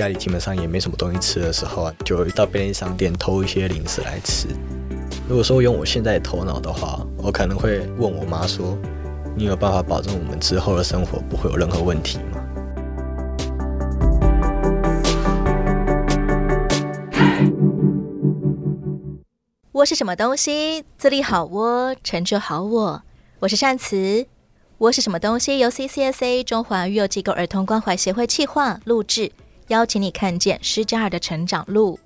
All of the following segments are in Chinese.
家里基本上也没什么东西吃的时候啊，就到便利商店偷一些零食来吃。如果说用我现在的头脑的话，我可能会问我妈说：“你有办法保证我们之后的生活不会有任何问题吗？”窝是什么东西？自立好窝，成就好我。我是善慈。窝是什么东西？由 CCSA 中华育幼机构儿童关怀协会企划录制，邀请你看见施加尔的成长路。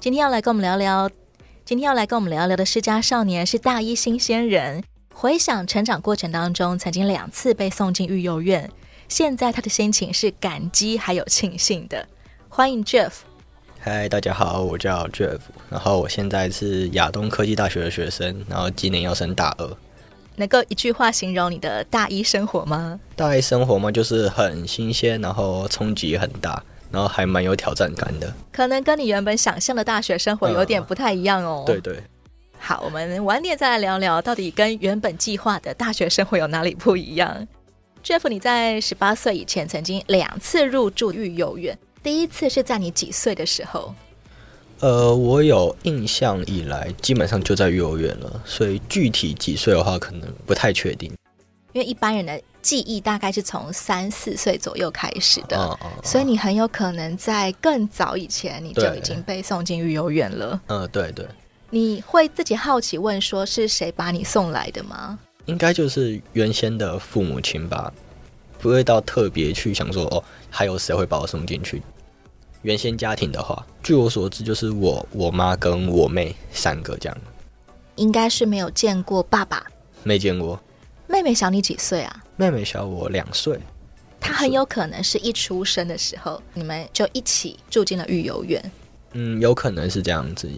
今天要来跟我们聊聊，今天要来跟我们聊聊的施加少年是大一新鲜人。回想成长过程当中，曾经两次被送进育幼院，现在他的心情是感激还有庆幸的。欢迎 Jeff。嗨，大家好，我叫 Jeff，然后我现在是亚东科技大学的学生，然后今年要升大二。能够一句话形容你的大一生活吗？大一生活嘛，就是很新鲜，然后冲击很大，然后还蛮有挑战感的。可能跟你原本想象的大学生活有点不太一样哦。嗯、对对。好，我们晚点再来聊聊，到底跟原本计划的大学生活有哪里不一样？Jeff，你在十八岁以前曾经两次入住育幼院。第一次是在你几岁的时候？呃，我有印象以来，基本上就在幼儿园了，所以具体几岁的话，可能不太确定。因为一般人的记忆大概是从三四岁左右开始的，哦哦哦，所以你很有可能在更早以前你就已经被送进育幼院了。嗯，对对。你会自己好奇问说，是谁把你送来的吗？应该就是原先的父母亲吧，不会到特别去想说，哦，还有谁会把我送进去。原先家庭的话，据我所知，就是我、我妈跟我妹三个这样。应该是没有见过爸爸，没见过。妹妹小你几岁啊？妹妹小我两岁。她很有可能是一出生的时候，你们就一起住进了育幼院。嗯，有可能是这样子。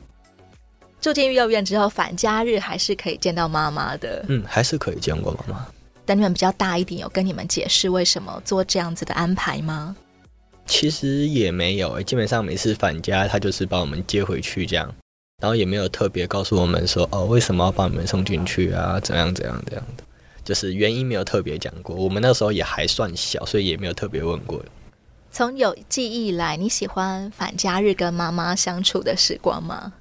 住进育幼院之后，返家日还是可以见到妈妈的。嗯，还是可以见过妈妈。等你们比较大一点，有跟你们解释为什么做这样子的安排吗？其实也没有，基本上每次返家，他就是把我们接回去这样，然后也没有特别告诉我们说哦，为什么要把你们送进去啊？怎样怎样这样的，就是原因没有特别讲过。我们那时候也还算小，所以也没有特别问过。从有记忆以来，你喜欢返家日跟妈妈相处的时光吗？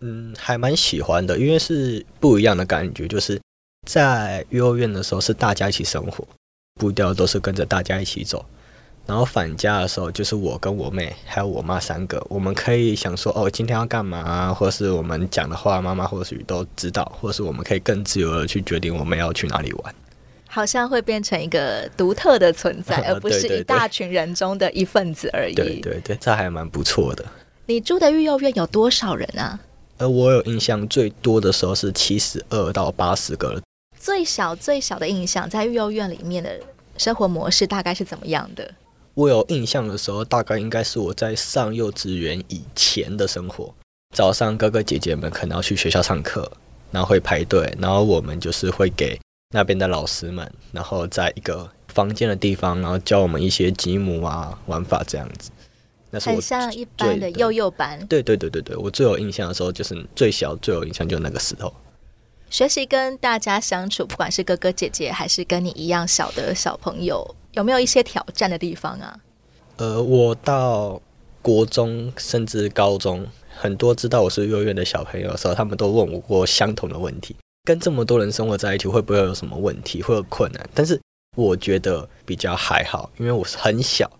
嗯，还蛮喜欢的，因为是不一样的感觉。就是在幼儿园的时候，是大家一起生活，步调都是跟着大家一起走。然后返家的时候，就是我跟我妹还有我妈三个，我们可以想说哦，今天要干嘛，啊或是我们讲的话，妈妈或许都知道，或是我们可以更自由的去决定我们要去哪里玩。好像会变成一个独特的存在，而不是一大群人中的一份子而已。对对对，这还蛮不错的。你住的育幼院有多少人啊？呃，我有印象最多的时候是七十二到八十个。最小最小的印象，在育幼院里面的生活模式大概是怎么样的？我有印象的时候，大概应该是我在上幼稚园以前的生活。早上哥哥姐姐们可能要去学校上课，然后会排队，然后我们就是会给那边的老师们，然后在一个房间的地方，然后教我们一些积木啊玩法这样子。那是我很像一般的幼幼班。对对对对对，我最有印象的时候就是最小最有印象就是那个时候。学习跟大家相处，不管是哥哥姐姐还是跟你一样小的小朋友。有没有一些挑战的地方啊？呃，我到国中甚至高中，很多知道我是幼儿园的小朋友的时候，他们都问我过相同的问题：跟这么多人生活在一起，会不会有什么问题，会有困难？但是我觉得比较还好，因为我是很小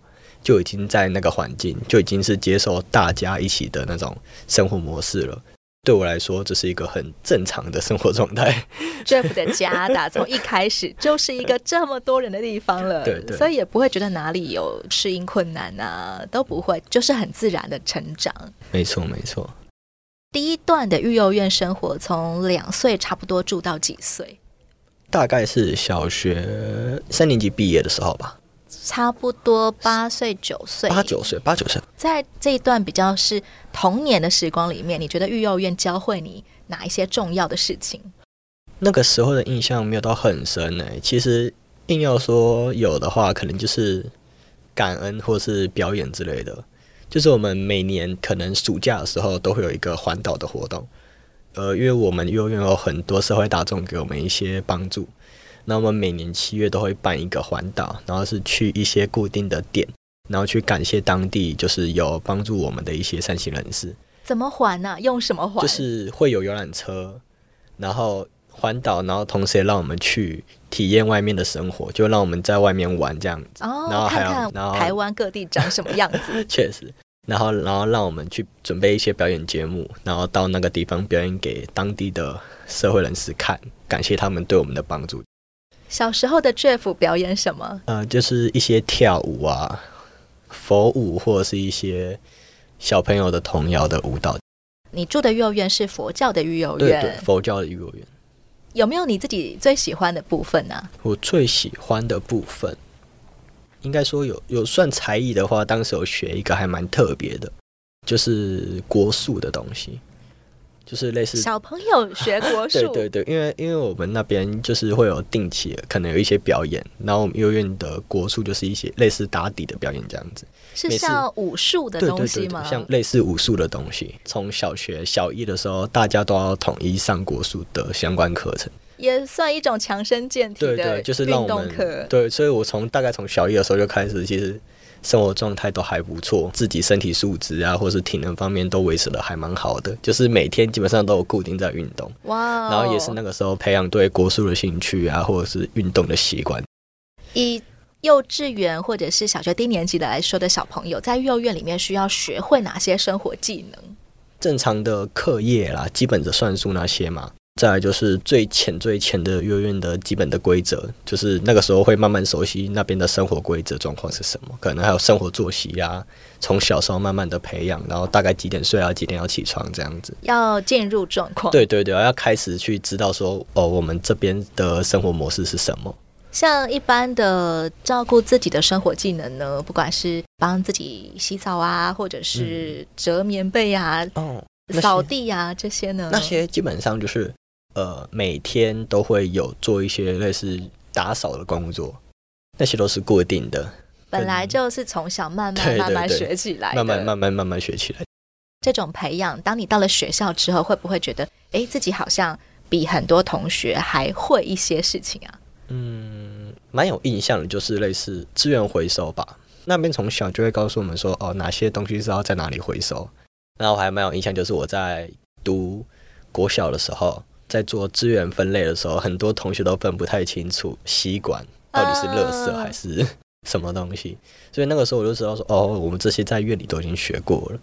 就已经在那个环境，就已经是接受大家一起的那种生活模式了。对我来说，这是一个很正常的生活状态。Jeff 的家打从一开始就是一个这么多人的地方了，对对，所以也不会觉得哪里有适应困难啊，都不会，就是很自然的成长。没错，没错。第一段的育幼院生活，从两岁差不多住到几岁？大概是小学三年级毕业的时候吧。差不多八岁九岁，八九岁，八九岁。在这一段比较是童年的时光里面，你觉得育幼院教会你哪一些重要的事情？那个时候的印象没有到很深诶。其实硬要说有的话，可能就是感恩或是表演之类的。就是我们每年可能暑假的时候都会有一个环岛的活动，呃，因为我们育幼院有很多社会大众给我们一些帮助。那我们每年七月都会办一个环岛，然后是去一些固定的点，然后去感谢当地就是有帮助我们的一些善心人士。怎么环呢、啊？用什么环？就是会有游览车，然后环岛，然后同时也让我们去体验外面的生活，就让我们在外面玩这样子。哦，然后还看看台湾各地长什么样子。确实。然后，然后让我们去准备一些表演节目，然后到那个地方表演给当地的社会人士看，感谢他们对我们的帮助。小时候的 Jeff 表演什么？呃，就是一些跳舞啊、佛舞，或者是一些小朋友的童谣的舞蹈。你住的幼儿园是佛教的育幼院？对对，佛教的育幼园。有没有你自己最喜欢的部分呢？我最喜欢的部分。应该说有有算才艺的话，当时有学一个还蛮特别的，就是国术的东西，就是类似小朋友学国术。对对对，因为因为我们那边就是会有定期可能有一些表演，然后我们幼儿园的国术就是一些类似打底的表演这样子，是像武术的东西吗？像类似武术的东西，从小学小一的时候，大家都要统一上国术的相关课程。也算一种强身健体。对对，就是让我们对，所以我从大概从小一的时候就开始，其实生活状态都还不错，自己身体素质啊，或是体能方面都维持的还蛮好的，就是每天基本上都有固定在运动。哇！然后也是那个时候培养对国术的兴趣啊，或者是运动的习惯。以幼稚园或者是小学低年级的来说的小朋友，在幼儿园里面需要学会哪些生活技能？正常的课业啦，基本的算术那些嘛。再来就是最浅最浅的幼儿园的基本的规则，就是那个时候会慢慢熟悉那边的生活规则状况是什么，可能还有生活作息啊，从小时候慢慢的培养，然后大概几点睡啊，几点要起床这样子，要进入状况。对对对，要开始去知道说，哦，我们这边的生活模式是什么。像一般的照顾自己的生活技能呢，不管是帮自己洗澡啊，或者是折棉被啊，哦，扫地啊这些呢，那些基本上就是。呃，每天都会有做一些类似打扫的工作，那些都是固定的。本来就是从小慢慢 慢慢学起来，慢慢慢慢慢慢学起来。这种培养，当你到了学校之后，会不会觉得，哎，自己好像比很多同学还会一些事情啊？嗯，蛮有印象的，就是类似资源回收吧。那边从小就会告诉我们说，哦，哪些东西是要在哪里回收。那我还蛮有印象，就是我在读国小的时候。在做资源分类的时候，很多同学都分不太清楚吸管到底是垃圾还是什么东西，所以那个时候我就知道说，哦，我们这些在院里都已经学过了。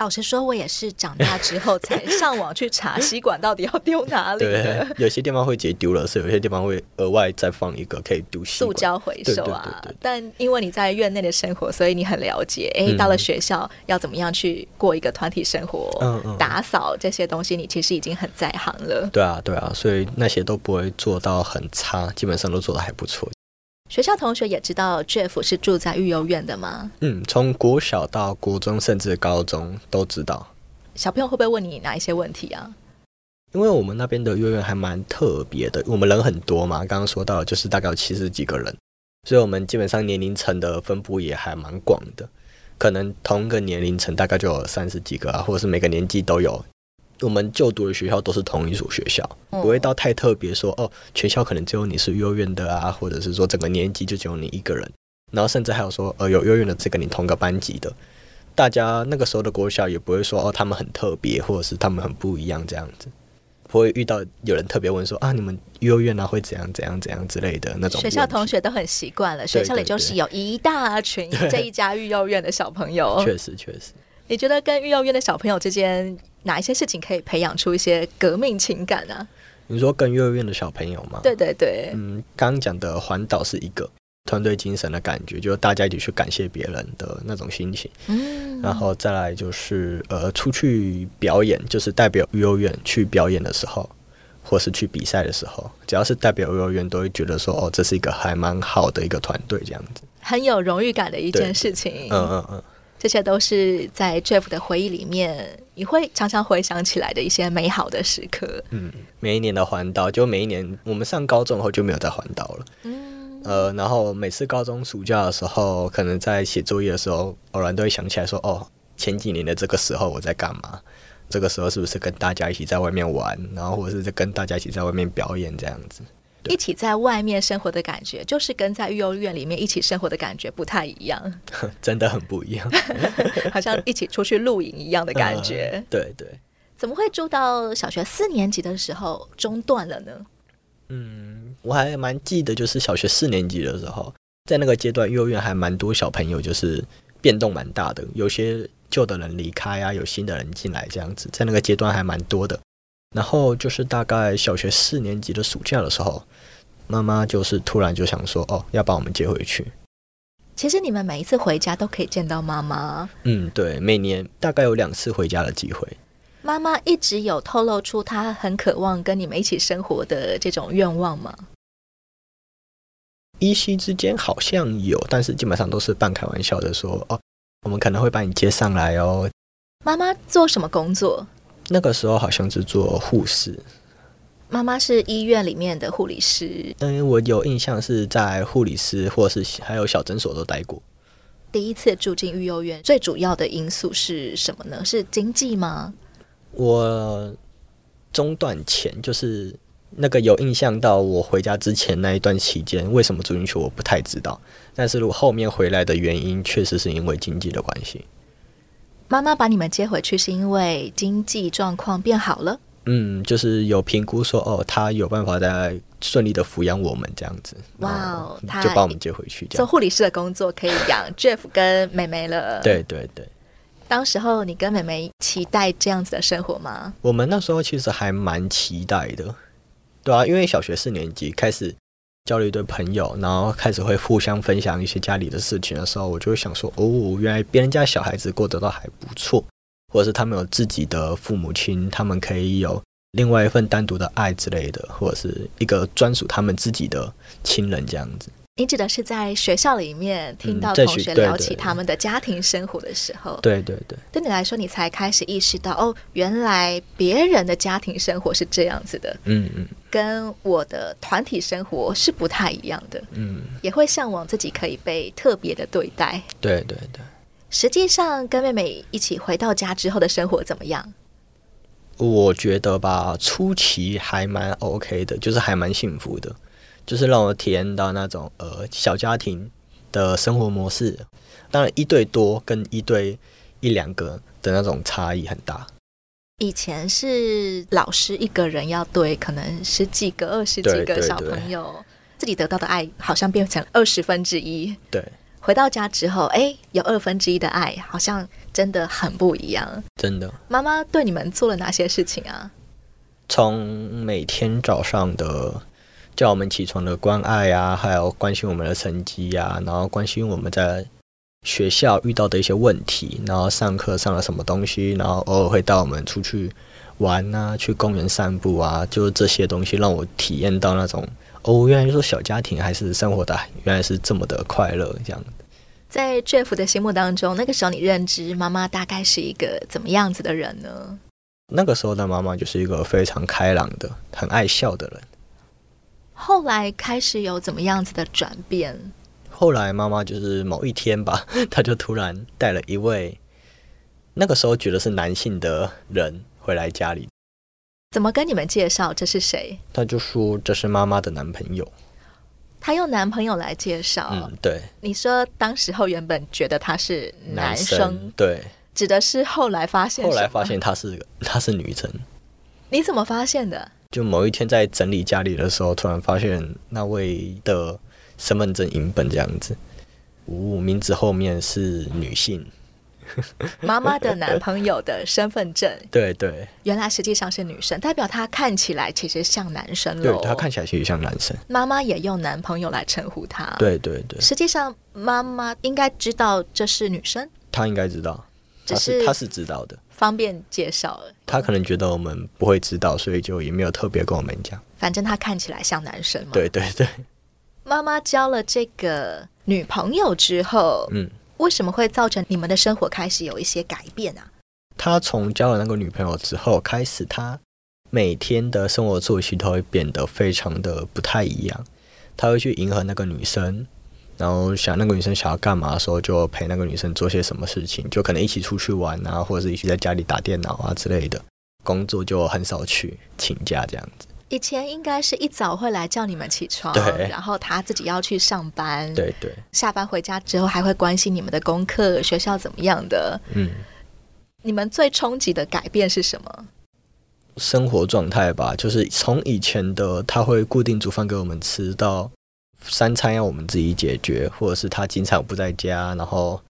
老实说，我也是长大之后才 上网去查吸管到底要丢哪里。对，有些地方会直接丢了，是有些地方会额外再放一个可以丢塑胶回收啊。但因为你在院内的生活，所以你很了解。哎，到了学校要怎么样去过一个团体生活？嗯嗯，打扫这些东西，你其实已经很在行了。对啊，对啊，所以那些都不会做到很差，基本上都做的还不错。学校同学也知道 Jeff 是住在育幼院的吗？嗯，从国小到国中，甚至高中都知道。小朋友会不会问你哪一些问题啊？因为我们那边的幼儿园还蛮特别的，我们人很多嘛，刚刚说到就是大概有七十几个人，所以我们基本上年龄层的分布也还蛮广的，可能同一个年龄层大概就有三十几个啊，或者是每个年纪都有。我们就读的学校都是同一所学校，不会到太特别说哦，全校可能只有你是幼儿园的啊，或者是说整个年级就只有你一个人，然后甚至还有说呃有幼儿园的这个你同个班级的，大家那个时候的国小也不会说哦他们很特别，或者是他们很不一样这样子，不会遇到有人特别问说啊你们幼儿园啊会怎样怎样怎样之类的那种。学校同学都很习惯了，学校里就是有一大群这一家育幼院的小朋友。确实确实。你觉得跟育幼院的小朋友之间？哪一些事情可以培养出一些革命情感呢？你说跟幼儿园的小朋友吗？对对对，嗯，刚刚讲的环岛是一个团队精神的感觉，就是大家一起去感谢别人的那种心情。嗯，然后再来就是呃，出去表演，就是代表幼儿园去表演的时候，或是去比赛的时候，只要是代表幼儿园，都会觉得说哦，这是一个还蛮好的一个团队，这样子，很有荣誉感的一件事情。嗯嗯嗯。这些都是在 Jeff 的回忆里面，你会常常回想起来的一些美好的时刻。嗯，每一年的环岛，就每一年我们上高中后就没有再环岛了。嗯，呃，然后每次高中暑假的时候，可能在写作业的时候，偶然都会想起来说：“哦，前几年的这个时候我在干嘛？这个时候是不是跟大家一起在外面玩？然后或者是跟大家一起在外面表演这样子？”一起在外面生活的感觉，就是跟在幼儿园里面一起生活的感觉不太一样，真的很不一样，好像一起出去露营一样的感觉。呃、对对，怎么会住到小学四年级的时候中断了呢？嗯，我还蛮记得，就是小学四年级的时候，在那个阶段，幼儿园还蛮多小朋友，就是变动蛮大的，有些旧的人离开啊，有新的人进来，这样子，在那个阶段还蛮多的。然后就是大概小学四年级的暑假的时候，妈妈就是突然就想说，哦，要把我们接回去。其实你们每一次回家都可以见到妈妈。嗯，对，每年大概有两次回家的机会。妈妈一直有透露出她很渴望跟你们一起生活的这种愿望吗？依稀之间好像有，但是基本上都是半开玩笑的说，哦，我们可能会把你接上来哦。妈妈做什么工作？那个时候好像是做护士，妈妈是医院里面的护理师。嗯，我有印象是在护理师或是还有小诊所都待过。第一次住进育幼院，最主要的因素是什么呢？是经济吗？我中断前就是那个有印象到我回家之前那一段期间，为什么住进去我不太知道。但是如果后面回来的原因，确实是因为经济的关系。妈妈把你们接回去是因为经济状况变好了？嗯，就是有评估说，哦，他有办法在顺利的抚养我们这样子。哇哦，他就把我们接回去，做护理师的工作可以养 Jeff 跟妹妹了。对对对。当时候你跟妹妹期待这样子的生活吗？我们那时候其实还蛮期待的，对啊，因为小学四年级开始。交了一堆朋友，然后开始会互相分享一些家里的事情的时候，我就会想说：哦，原来别人家小孩子过得倒还不错，或者是他们有自己的父母亲，他们可以有另外一份单独的爱之类的，或者是一个专属他们自己的亲人这样子。你指的是在学校里面听到同学聊起他们的家庭生活的时候，对对对，对你来说，你才开始意识到哦，原来别人的家庭生活是这样子的，嗯嗯，跟我的团体生活是不太一样的，嗯，也会向往自己可以被特别的对待，对对对。实际上，跟妹妹一起回到家之后的生活怎么样？我觉得吧，初期还蛮 OK 的，就是还蛮幸福的。就是让我体验到那种呃小家庭的生活模式，当然一对多跟一对一两个的那种差异很大。以前是老师一个人要对可能十几个、二十几个小朋友，自己得到的爱好像变成二十分之一。对，回到家之后，哎，有二分之一的爱，好像真的很不一样。真的，妈妈对你们做了哪些事情啊？从每天早上的。叫我们起床的关爱啊，还有关心我们的成绩呀，然后关心我们在学校遇到的一些问题，然后上课上了什么东西，然后偶尔会带我们出去玩啊，去公园散步啊，就是这些东西让我体验到那种哦，原来说小家庭还是生活的原来是这么的快乐这样。在 Jeff 的心目当中，那个时候你认知妈妈大概是一个怎么样子的人呢？那个时候的妈妈就是一个非常开朗的、很爱笑的人。后来开始有怎么样子的转变？后来妈妈就是某一天吧，她就突然带了一位那个时候觉得是男性的人回来家里。怎么跟你们介绍这是谁？她就说这是妈妈的男朋友。她用男朋友来介绍。嗯，对。你说当时候原本觉得他是男生，男生，对，指的是后来发现，后来发现他是他是女生。你怎么发现的？就某一天在整理家里的时候，突然发现那位的身份证影本这样子，呜、哦，名字后面是女性，妈妈的男朋友的身份证，对对，原来实际上是女生，代表她看起来其实像男生了。对，她看起来其实像男生。妈妈也用男朋友来称呼她。对对对，实际上妈妈应该知道这是女生，她应该知道，她是他是知道的。方便介绍了，他可能觉得我们不会知道，所以就也没有特别跟我们讲。反正他看起来像男生嘛。对对对。妈妈交了这个女朋友之后，嗯，为什么会造成你们的生活开始有一些改变啊？他从交了那个女朋友之后开始，他每天的生活作息都会变得非常的不太一样。他会去迎合那个女生。然后想那个女生想要干嘛的时候，就陪那个女生做些什么事情，就可能一起出去玩啊，或者是一起在家里打电脑啊之类的。工作就很少去请假这样子。以前应该是一早会来叫你们起床，对，然后他自己要去上班，对对。下班回家之后还会关心你们的功课、学校怎么样的。嗯，你们最冲击的改变是什么？生活状态吧，就是从以前的他会固定煮饭给我们吃，到三餐要我们自己解决，或者是他经常不在家，然后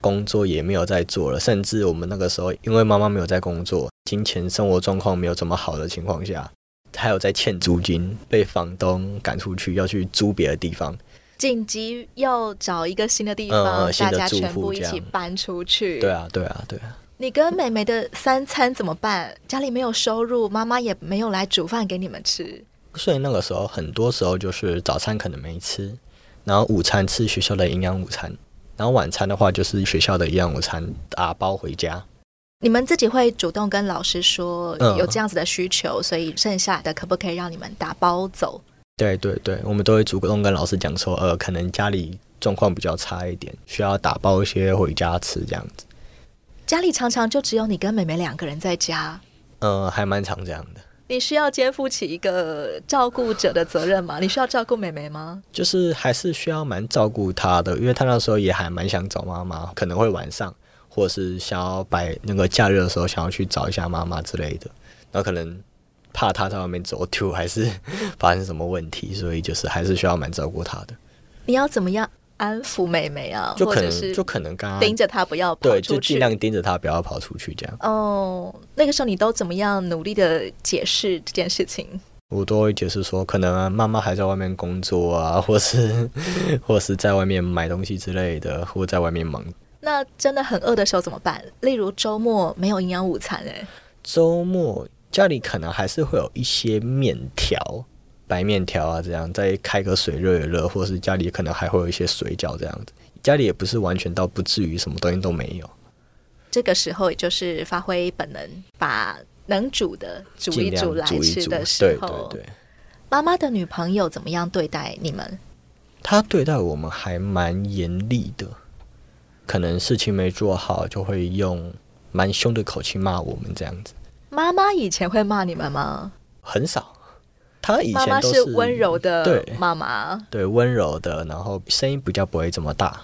工作也没有在做了，甚至我们那个时候因为妈妈没有在工作，金钱生活状况没有这么好的情况下。还有在欠租金，被房东赶出去，要去租别的地方，紧急要找一个新的地方，嗯、大家全部一起搬出去。对啊，对啊，对啊。你跟妹妹的三餐怎么办？家里没有收入，妈妈也没有来煮饭给你们吃。所以那个时候，很多时候就是早餐可能没吃，然后午餐吃学校的营养午餐，然后晚餐的话就是学校的营养午餐打包回家。你们自己会主动跟老师说有这样子的需求，嗯、所以剩下的可不可以让你们打包走？对对对，我们都会主动跟老师讲说，呃，可能家里状况比较差一点，需要打包一些回家吃这样子。家里常常就只有你跟妹妹两个人在家，呃，还蛮常这样的。你需要肩负起一个照顾者的责任吗？你需要照顾妹妹吗？就是还是需要蛮照顾她的，因为她那时候也还蛮想找妈妈，可能会晚上。或是想要摆那个假日的时候，想要去找一下妈妈之类的，然后可能怕她在外面走丢，还是发生什么问题，所以就是还是需要蛮照顾她的。你要怎么样安抚妹妹啊？就可能就可能刚刚盯着她不要跑对，就尽量盯着她不要跑出去这样。哦，那个时候你都怎么样努力的解释这件事情？我都会解释说，可能妈妈还在外面工作啊，或是 或是在外面买东西之类的，或在外面忙。那真的很饿的时候怎么办？例如周末没有营养午餐，哎，周末家里可能还是会有一些面条、白面条啊，这样再开个水热一热，或是家里可能还会有一些水饺这样子。家里也不是完全到不至于什么东西都没有。这个时候也就是发挥本能，把能煮的煮一煮来吃的时候。对对对。妈妈的女朋友怎么样对待你们？她对待我们还蛮严厉的。可能事情没做好，就会用蛮凶的口气骂我们这样子。妈妈以前会骂你们吗？很少，她以前都是温柔的妈妈，对，温柔的，然后声音比较不会这么大。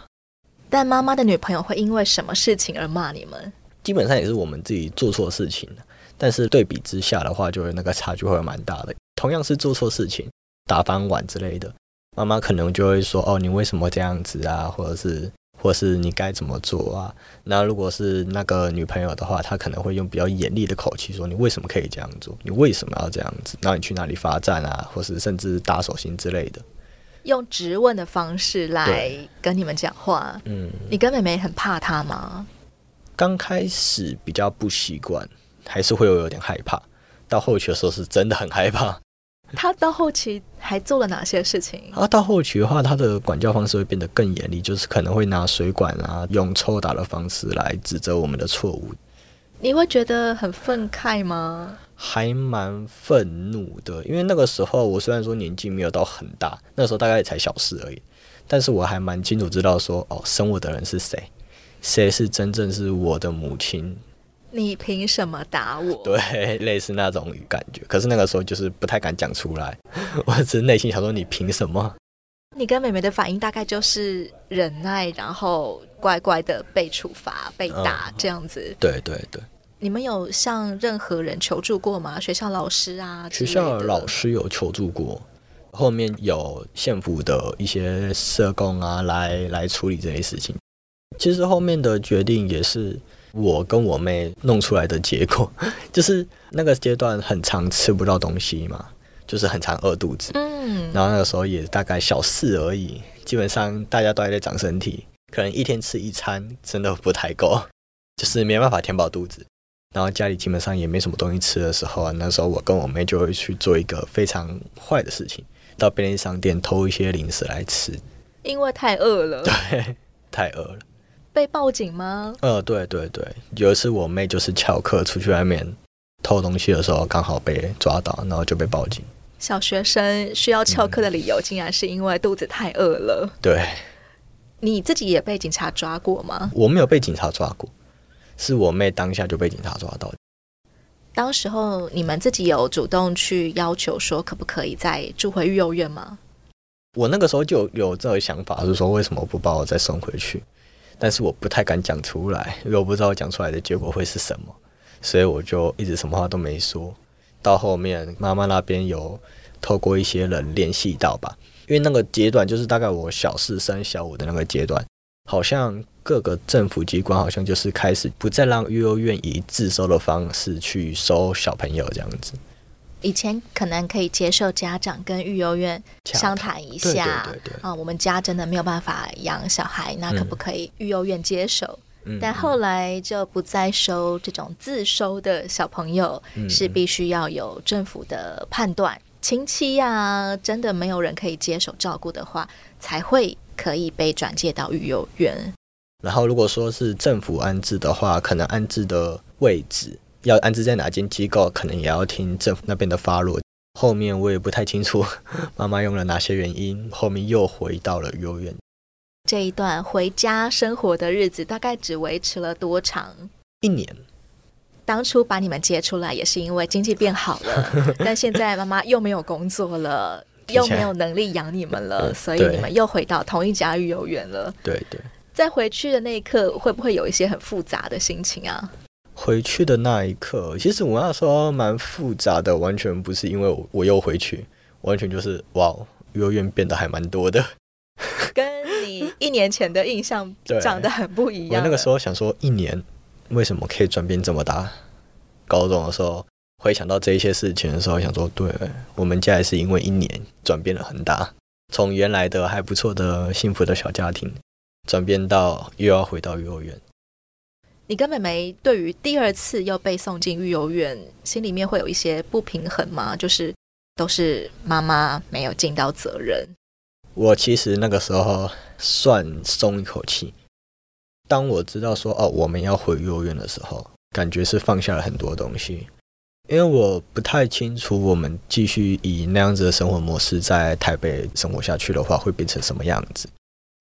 但妈妈的女朋友会因为什么事情而骂你们？基本上也是我们自己做错事情，但是对比之下的话，就是那个差距会蛮大的。同样是做错事情，打翻碗之类的，妈妈可能就会说：“哦，你为什么这样子啊？”或者是。或是你该怎么做啊？那如果是那个女朋友的话，她可能会用比较严厉的口气说：“你为什么可以这样做？你为什么要这样子？那你去哪里罚站啊？或是甚至打手心之类的。”用质问的方式来跟你们讲话。嗯，你跟妹妹很怕她吗？刚开始比较不习惯，还是会有有点害怕。到后期的时候是真的很害怕。他到后期还做了哪些事情？啊，到后期的话，他的管教方式会变得更严厉，就是可能会拿水管啊，用抽打的方式来指责我们的错误。你会觉得很愤慨吗？还蛮愤怒的，因为那个时候我虽然说年纪没有到很大，那时候大概也才小四而已，但是我还蛮清楚知道说，哦，生我的人是谁，谁是真正是我的母亲。你凭什么打我？对，类似那种感觉。可是那个时候就是不太敢讲出来，我只是内心想说：你凭什么？你跟妹妹的反应大概就是忍耐，然后乖乖的被处罚、被打、嗯、这样子。对对对。你们有向任何人求助过吗？学校老师啊？学校老师有求助过，后面有县府的一些社工啊来来处理这些事情。其实后面的决定也是。我跟我妹弄出来的结果，就是那个阶段很常吃不到东西嘛，就是很常饿肚子。嗯，然后那个时候也大概小四而已，基本上大家都还在长身体，可能一天吃一餐真的不太够，就是没办法填饱肚子。然后家里基本上也没什么东西吃的时候啊，那时候我跟我妹就会去做一个非常坏的事情，到便利商店偷一些零食来吃，因为太饿了。对，太饿了。被报警吗？呃，对对对，有一次我妹就是翘课出去外面偷东西的时候，刚好被抓到，然后就被报警。小学生需要翘课的理由，竟然是因为肚子太饿了。嗯。对，你自己也被警察抓过吗？我没有被警察抓过，是我妹当下就被警察抓到。当时候你们自己有主动去要求说，可不可以再住回育幼院吗？我那个时候就有这个想法，是说为什么不把我再送回去？但是我不太敢讲出来，因为我不知道讲出来的结果会是什么，所以我就一直什么话都没说。到后面妈妈那边有透过一些人联系到吧，因为那个阶段就是大概我小四升小五的那个阶段，好像各个政府机关好像就是开始不再让育幼院以自收的方式去收小朋友这样子。以前可能可以接受家长跟育幼院商谈一下，啊，我们家真的没有办法养小孩，那可不可以育幼院接手？嗯、但后来就不再收这种自收的小朋友，嗯、是必须要有政府的判断，亲戚呀、啊，真的没有人可以接手照顾的话，才会可以被转介到育幼院。然后如果说是政府安置的话，可能安置的位置。要安置在哪间机构，可能也要听政府那边的发落。后面我也不太清楚，妈妈用了哪些原因，后面又回到了幼儿园。这一段回家生活的日子大概只维持了多长？一年。当初把你们接出来也是因为经济变好了，但现在妈妈又没有工作了，又没有能力养你们了，所以你们又回到同一家育幼院了。对对。在回去的那一刻，会不会有一些很复杂的心情啊？回去的那一刻，其实我那时候蛮复杂的，完全不是因为我我又回去，完全就是哇，幼儿园变得还蛮多的，跟你一年前的印象 长得很不一样。我那个时候想说，一年为什么可以转变这么大？高中的时候回想到这一些事情的时候，想说，对，我们家也是因为一年转变了很大，从原来的还不错的幸福的小家庭，转变到又要回到育幼院。你跟妹妹对于第二次又被送进育幼院，心里面会有一些不平衡吗？就是都是妈妈没有尽到责任。我其实那个时候算松一口气。当我知道说哦，我们要回育幼院的时候，感觉是放下了很多东西。因为我不太清楚我们继续以那样子的生活模式在台北生活下去的话，会变成什么样子。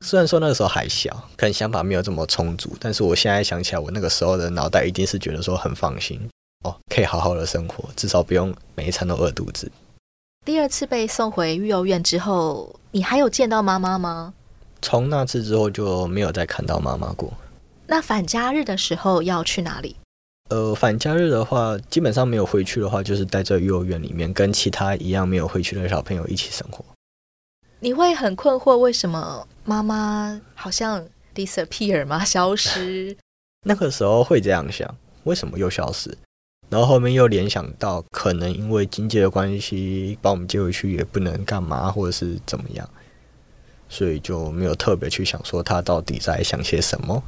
虽然说那个时候还小，可能想法没有这么充足，但是我现在想起来，我那个时候的脑袋一定是觉得说很放心哦，可以好好的生活，至少不用每一餐都饿肚子。第二次被送回育幼院之后，你还有见到妈妈吗？从那次之后就没有再看到妈妈过。那返家日的时候要去哪里？呃，返家日的话，基本上没有回去的话，就是待在育幼院里面，跟其他一样没有回去的小朋友一起生活。你会很困惑，为什么妈妈好像 disappear 吗？消失？那个时候会这样想，为什么又消失？然后后面又联想到，可能因为经济的关系，把我们接回去也不能干嘛，或者是怎么样，所以就没有特别去想说他到底在想些什么。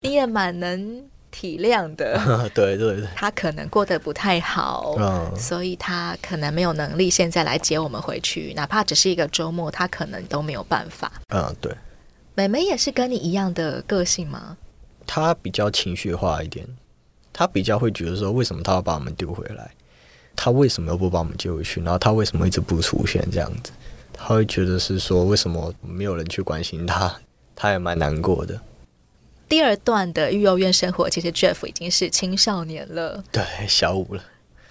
你也蛮能。体谅的，对对对，他可能过得不太好，嗯，所以他可能没有能力现在来接我们回去，哪怕只是一个周末，他可能都没有办法。嗯，对。妹妹也是跟你一样的个性吗？她比较情绪化一点，她比较会觉得说，为什么他要把我们丢回来？他为什么又不把我们接回去？然后他为什么一直不出现？这样子，他会觉得是说，为什么没有人去关心他？他也蛮难过的。第二段的育幼院生活，其实 Jeff 已经是青少年了，对，小五了。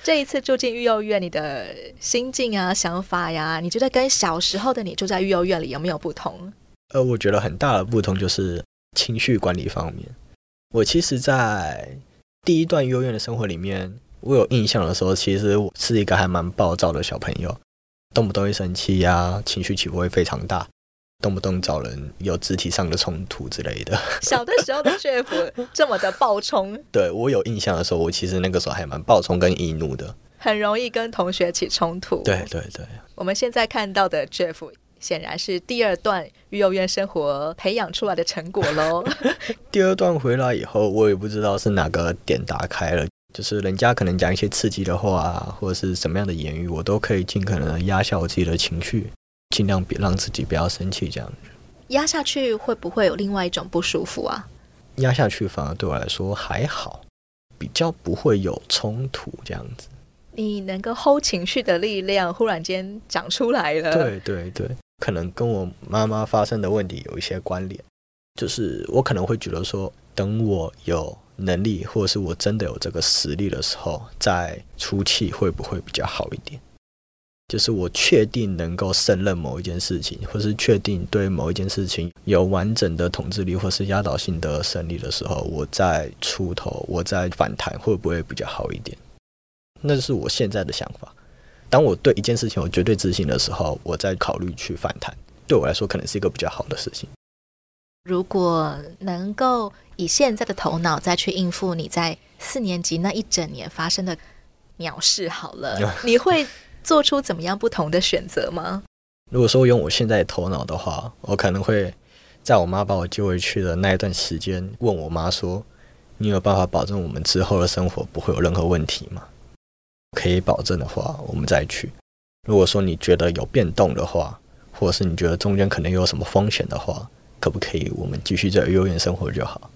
这一次住进育幼院，你的心境啊、想法呀，你觉得跟小时候的你住在育幼院里有没有不同？呃，我觉得很大的不同就是情绪管理方面。我其实，在第一段育幼院的生活里面，我有印象的时候，其实我是一个还蛮暴躁的小朋友，动不动一生气呀，情绪起伏会非常大。动不动找人有肢体上的冲突之类的。小的时候的 Jeff 这么的暴冲，对，我有印象的时候，我其实那个时候还蛮暴冲跟易怒的，很容易跟同学起冲突。对对对。我们现在看到的 Jeff 显然是第二段育幼院生活培养出来的成果喽。第二段回来以后，我也不知道是哪个点打开了，就是人家可能讲一些刺激的话，或者是什么样的言语，我都可以尽可能的压下我自己的情绪。尽量别让自己不要生气，这样子压下去会不会有另外一种不舒服啊？压下去反而对我来说还好，比较不会有冲突这样子。你能够 hold 情绪的力量忽然间长出来了。对对对，可能跟我妈妈发生的问题有一些关联。就是我可能会觉得说，等我有能力，或者是我真的有这个实力的时候，再出气会不会比较好一点？就是我确定能够胜任某一件事情，或是确定对某一件事情有完整的统治力，或是压倒性的胜利的时候，我再出头，我再反弹，会不会比较好一点？那是我现在的想法。当我对一件事情有绝对自信的时候，我再考虑去反弹，对我来说可能是一个比较好的事情。如果能够以现在的头脑再去应付你在四年级那一整年发生的鸟事，好了，你会做出怎么样不同的选择吗？如果说用我现在头脑的话，我可能会在我妈把我接回去的那一段时间，问我妈说：“你有办法保证我们之后的生活不会有任何问题吗？”可以保证的话，我们再去。如果说你觉得有变动的话，或者是你觉得中间可能有什么风险的话，可不可以我们继续在幼儿园生活就好？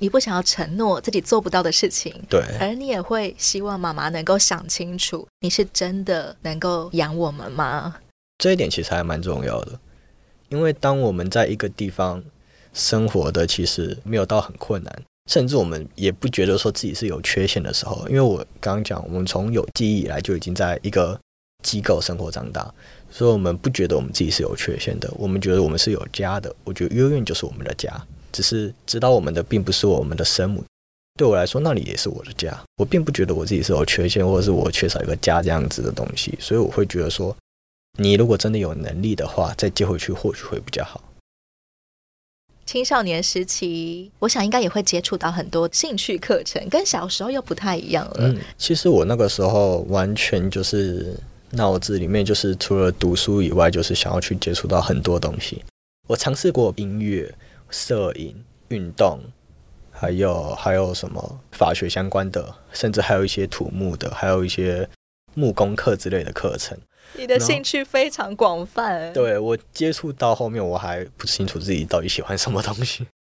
你不想要承诺自己做不到的事情，对，而你也会希望妈妈能够想清楚，你是真的能够养我们吗？这一点其实还蛮重要的，因为当我们在一个地方生活的，其实没有到很困难，甚至我们也不觉得说自己是有缺陷的时候。因为我刚刚讲，我们从有记忆以来就已经在一个机构生活长大，所以我们不觉得我们自己是有缺陷的，我们觉得我们是有家的。我觉得幼儿园就是我们的家。只是指导我们的并不是我们的生母，对我来说，那里也是我的家。我并不觉得我自己是有缺陷，或者是我缺少一个家这样子的东西，所以我会觉得说，你如果真的有能力的话，再接回去或许会比较好。青少年时期，我想应该也会接触到很多兴趣课程，跟小时候又不太一样了。嗯，其实我那个时候完全就是脑子里面就是除了读书以外，就是想要去接触到很多东西。我尝试过音乐。摄影、运动，还有还有什么法学相关的，甚至还有一些土木的，还有一些木工课之类的课程。你的兴趣非常广泛。对，我接触到后面，我还不清楚自己到底喜欢什么东西。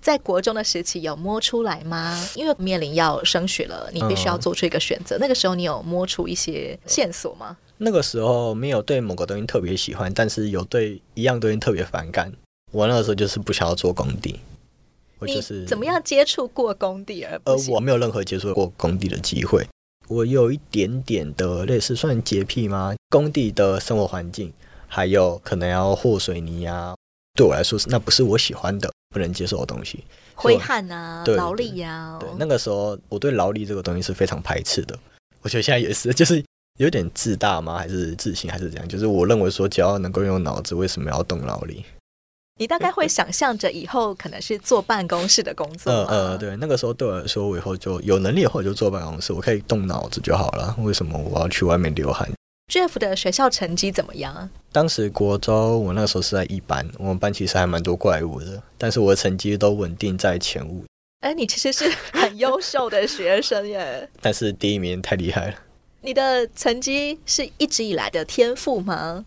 在国中的时期有摸出来吗？因为面临要升学了，你必须要做出一个选择。嗯、那个时候你有摸出一些线索吗？那个时候没有对某个东西特别喜欢，但是有对一样东西特别反感。我那个时候就是不想要做工地，我就是怎么样接触过工地而我没有任何接触过工地的机会。我有一点点的类似算洁癖吗？工地的生活环境，还有可能要和水泥啊，对我来说是那不是我喜欢的、不能接受的东西。挥汗啊，劳力呀。对，那个时候我对劳力这个东西是非常排斥的。我觉得现在也是，就是有点自大吗？还是自信？还是怎样？就是我认为说，只要能够用脑子，为什么要动劳力？你大概会想象着以后可能是坐办公室的工作。呃呃，对，那个时候对我来说，我以后就有能力以后就坐办公室，我可以动脑子就好了。为什么我要去外面流汗？Jeff 的学校成绩怎么样？当时国中我那个时候是在一班，我们班其实还蛮多怪物的，但是我的成绩都稳定在前五。哎，你其实是很优秀的学生耶。但是第一名太厉害了。你的成绩是一直以来的天赋吗？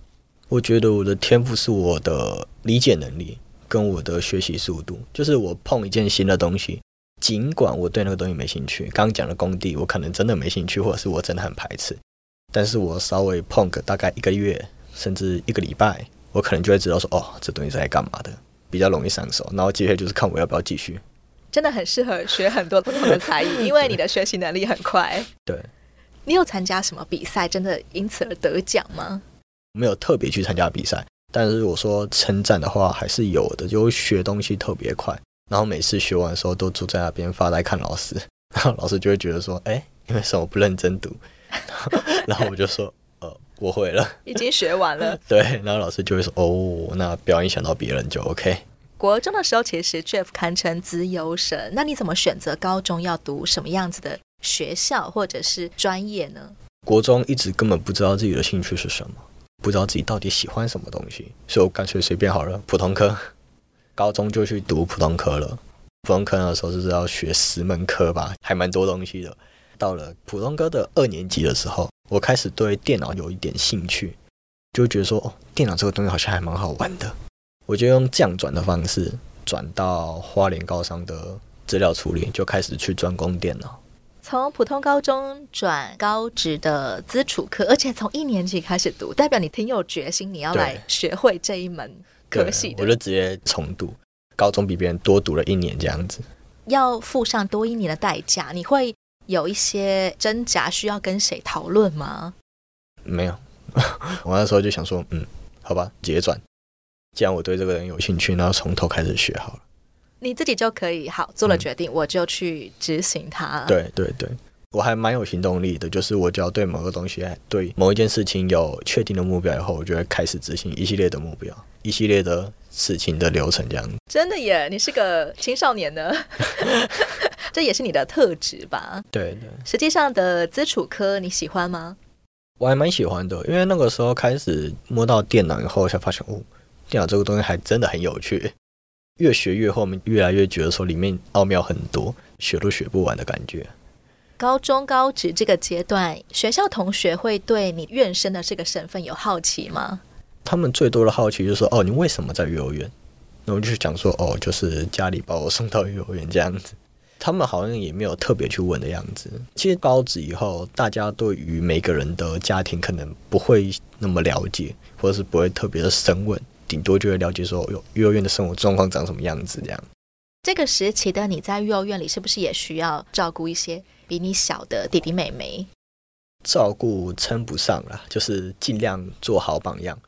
我觉得我的天赋是我的理解能力跟我的学习速度，就是我碰一件新的东西，尽管我对那个东西没兴趣，刚刚讲的工地我可能真的没兴趣，或者是我真的很排斥，但是我稍微碰个大概一个月甚至一个礼拜，我可能就会知道说，哦，这东西是在干嘛的，比较容易上手，然后接下来就是看我要不要继续。真的很适合学很多不同的才艺，因为你的学习能力很快。对，你有参加什么比赛，真的因此而得奖吗？没有特别去参加比赛，但是我说称赞的话还是有的，就学东西特别快，然后每次学完的时候都坐在那边发呆看老师，然后老师就会觉得说，哎，你为什么不认真读？然后我就说，呃，我会了，已经学完了。对，然后老师就会说，哦，那不要影响到别人就 OK。国中的时候，其实 Jeff 堪称自由神，那你怎么选择高中要读什么样子的学校或者是专业呢？国中一直根本不知道自己的兴趣是什么。不知道自己到底喜欢什么东西，所以我干脆随便好了，普通科。高中就去读普通科了。普通科那时候就是要学十门科吧，还蛮多东西的。到了普通科的二年级的时候，我开始对电脑有一点兴趣，就觉得说，哦，电脑这个东西好像还蛮好玩的。我就用这样转的方式转到花莲高商的资料处理，就开始去专攻电脑。从普通高中转高职的资础课，而且从一年级开始读，代表你挺有决心，你要来学会这一门科系的。我就直接重读。高中比别人多读了一年这样子。要付上多一年的代价，你会有一些挣扎，需要跟谁讨论吗？没有，我那时候就想说，嗯，好吧，结转。既然我对这个人有兴趣，那要从头开始学好了。你自己就可以好做了决定，嗯、我就去执行它。对对对，我还蛮有行动力的，就是我只要对某个东西、对某一件事情有确定的目标以后，我就会开始执行一系列的目标、一系列的事情的流程，这样。真的耶，你是个青少年呢，这也是你的特质吧？对对。实际上的资处科你喜欢吗？我还蛮喜欢的，因为那个时候开始摸到电脑以后，才发现哦，电脑这个东西还真的很有趣。越学越后面，越来越觉得说里面奥妙很多，学都学不完的感觉。高中高职这个阶段，学校同学会对你院生的这个身份有好奇吗？他们最多的好奇就是说：“哦，你为什么在幼儿园？”那我就讲说：“哦，就是家里把我送到幼儿园这样子。”他们好像也没有特别去问的样子。其实高职以后，大家对于每个人的家庭可能不会那么了解，或者是不会特别的深问。顶多就会了解说，有幼儿园的生活状况长什么样子这样。这个时期的你在幼儿园里，是不是也需要照顾一些比你小的弟弟妹妹？照顾称不上啦，就是尽量做好榜样，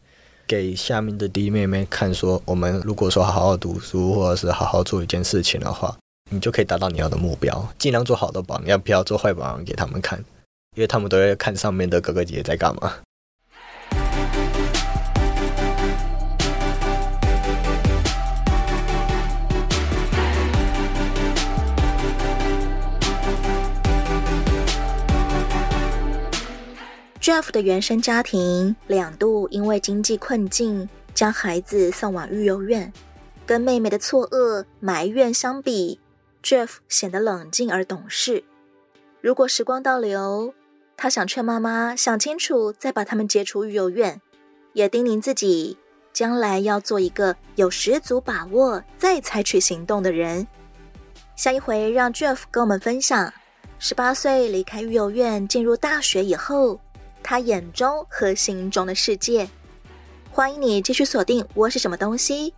给下面的弟弟妹妹看，说我们如果说好好读书，或者是好好做一件事情的话，你就可以达到你要的目标。尽量做好的榜样，不要做坏榜样给他们看，因为他们都会看上面的哥哥姐姐在干嘛。Jeff 的原生家庭两度因为经济困境将孩子送往育幼院，跟妹妹的错愕埋怨相比，Jeff 显得冷静而懂事。如果时光倒流，他想劝妈妈想清楚再把他们接出育幼院，也叮咛自己将来要做一个有十足把握再采取行动的人。下一回让 Jeff 跟我们分享，十八岁离开育幼院进入大学以后。他眼中和心中的世界，欢迎你继续锁定《窝是什么东西》，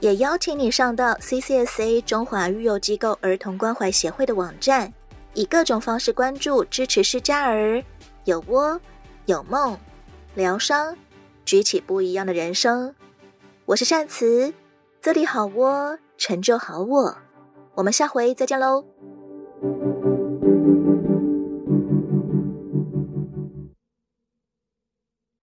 也邀请你上到 CCSA 中华育幼机构儿童关怀协会的网站，以各种方式关注支持失家儿，有窝有梦，疗伤，举起不一样的人生。我是善慈，这里好窝，成就好我，我们下回再见喽。